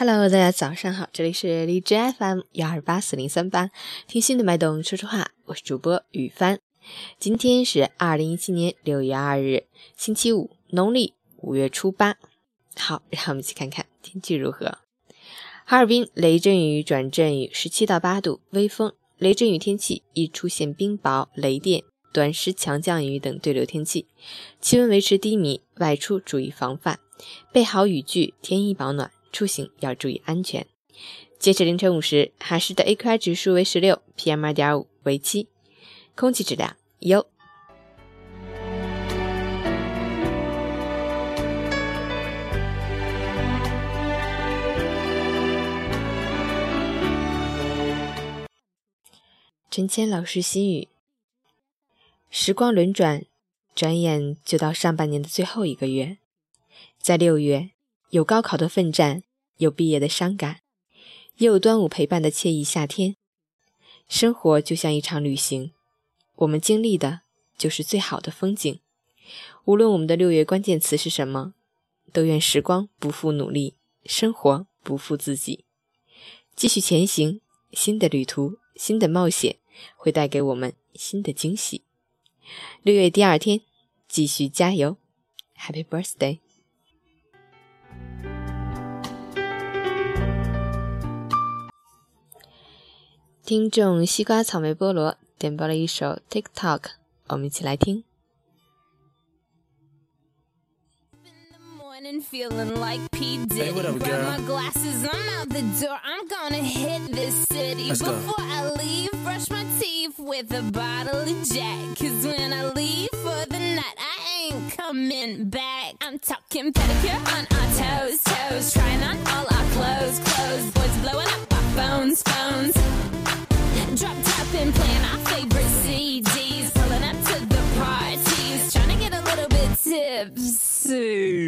Hello，大家早上好，这里是荔枝 FM 幺二八四零三八，听心的脉动说说话，我是主播雨帆。今天是二零一七年六月二日，星期五，农历五月初八。好，让我们一起看看天气如何。哈尔滨雷阵雨转阵雨，十七到八度，微风。雷阵雨天气易出现冰雹、雷电、短时强降雨等对流天气，气温维持低迷，外出注意防范，备好雨具，添衣保暖。出行要注意安全。截止凌晨五时，海市的 AQI 指数为十六，PM 二点五为七，空气质量优。陈谦老师心语：时光轮转，转眼就到上半年的最后一个月，在六月。有高考的奋战，有毕业的伤感，也有端午陪伴的惬意夏天。生活就像一场旅行，我们经历的就是最好的风景。无论我们的六月关键词是什么，都愿时光不负努力，生活不负自己，继续前行。新的旅途，新的冒险，会带给我们新的惊喜。六月第二天，继续加油！Happy birthday！听众西瓜草莓菠萝点播了一首 TikTok，我们一起来听。Feeling like P. Diddy. Hey, what up, girl? my glasses, I'm out the door. I'm gonna hit this city. Let's Before go. I leave, brush my teeth with a bottle of Jack. Cause when I leave for the night, I ain't coming back. I'm talking pedicure on our toes, toes. Trying on all our clothes, clothes. Boys blowing up phones, phones. Drop top and playing our favorite CDs. Pulling up to the parties. Trying to get a little bit tipsy.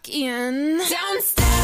walk in downstairs.